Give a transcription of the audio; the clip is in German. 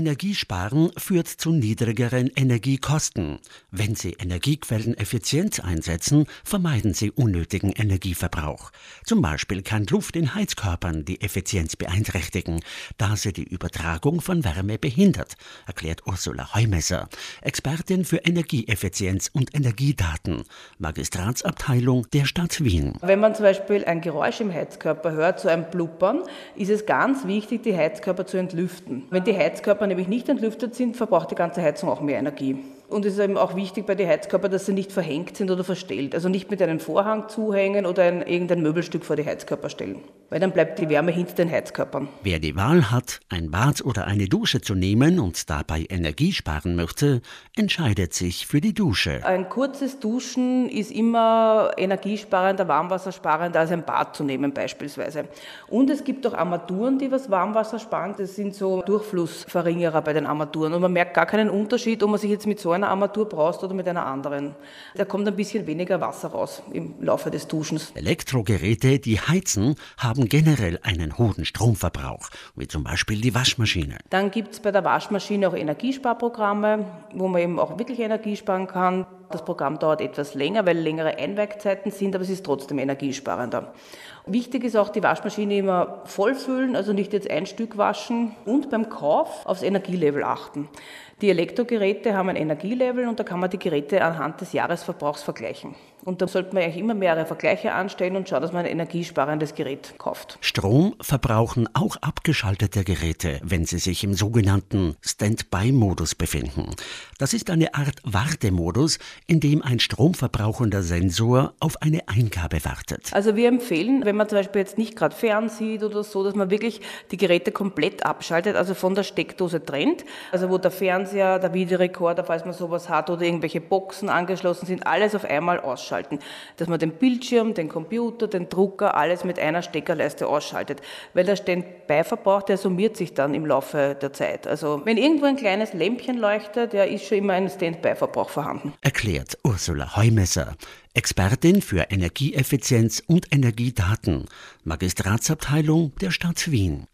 Energiesparen führt zu niedrigeren Energiekosten. Wenn Sie Energiequellen effizient einsetzen, vermeiden Sie unnötigen Energieverbrauch. Zum Beispiel kann Luft in Heizkörpern die Effizienz beeinträchtigen, da sie die Übertragung von Wärme behindert, erklärt Ursula Heumesser, Expertin für Energieeffizienz und Energiedaten, Magistratsabteilung der Stadt Wien. Wenn man zum Beispiel ein Geräusch im Heizkörper hört, so ein Blubbern, ist es ganz wichtig, die Heizkörper zu entlüften. Wenn die Heizkörper nämlich nicht entlüftet sind, verbraucht die ganze Heizung auch mehr Energie. Und es ist eben auch wichtig bei den Heizkörpern, dass sie nicht verhängt sind oder verstellt. Also nicht mit einem Vorhang zuhängen oder ein, irgendein Möbelstück vor die Heizkörper stellen. Weil dann bleibt die Wärme hinter den Heizkörpern. Wer die Wahl hat, ein Bad oder eine Dusche zu nehmen und dabei Energie sparen möchte, entscheidet sich für die Dusche. Ein kurzes Duschen ist immer energiesparender, warmwassersparender als ein Bad zu nehmen beispielsweise. Und es gibt auch Armaturen, die was Warmwasser sparen. Das sind so Durchflussverringerer bei den Armaturen. Und man merkt gar keinen Unterschied, ob man sich jetzt mit so einer Armatur brauchst oder mit einer anderen. Da kommt ein bisschen weniger Wasser raus im Laufe des Duschens. Elektrogeräte, die heizen, haben generell einen hohen Stromverbrauch, wie zum Beispiel die Waschmaschine. Dann gibt es bei der Waschmaschine auch Energiesparprogramme, wo man eben auch wirklich Energie sparen kann. Das Programm dauert etwas länger, weil längere Einwegzeiten sind, aber es ist trotzdem energiesparender. Wichtig ist auch die Waschmaschine immer vollfüllen, also nicht jetzt ein Stück waschen und beim Kauf aufs Energielevel achten. Die Elektrogeräte haben ein Energielevel und da kann man die Geräte anhand des Jahresverbrauchs vergleichen. Und da sollte man eigentlich immer mehrere Vergleiche anstellen und schauen, dass man ein energiesparendes Gerät kauft. Strom verbrauchen auch abgeschaltete Geräte, wenn sie sich im sogenannten Standby-Modus befinden. Das ist eine Art Wartemodus, in dem ein stromverbrauchender Sensor auf eine Eingabe wartet. Also wir empfehlen, wenn man zum Beispiel jetzt nicht gerade fernsieht oder so, dass man wirklich die Geräte komplett abschaltet, also von der Steckdose trennt. Also wo der Fernseher, der Videorekorder, falls man sowas hat, oder irgendwelche Boxen angeschlossen sind, alles auf einmal ausschalten. Dass man den Bildschirm, den Computer, den Drucker, alles mit einer Steckerleiste ausschaltet. Weil der Standby-Verbrauch, der summiert sich dann im Laufe der Zeit. Also wenn irgendwo ein kleines Lämpchen leuchtet, der ist schon immer ein Standby-Verbrauch vorhanden. Erklärt Ursula Heumesser. Expertin für Energieeffizienz und Energiedaten, Magistratsabteilung der Stadt Wien.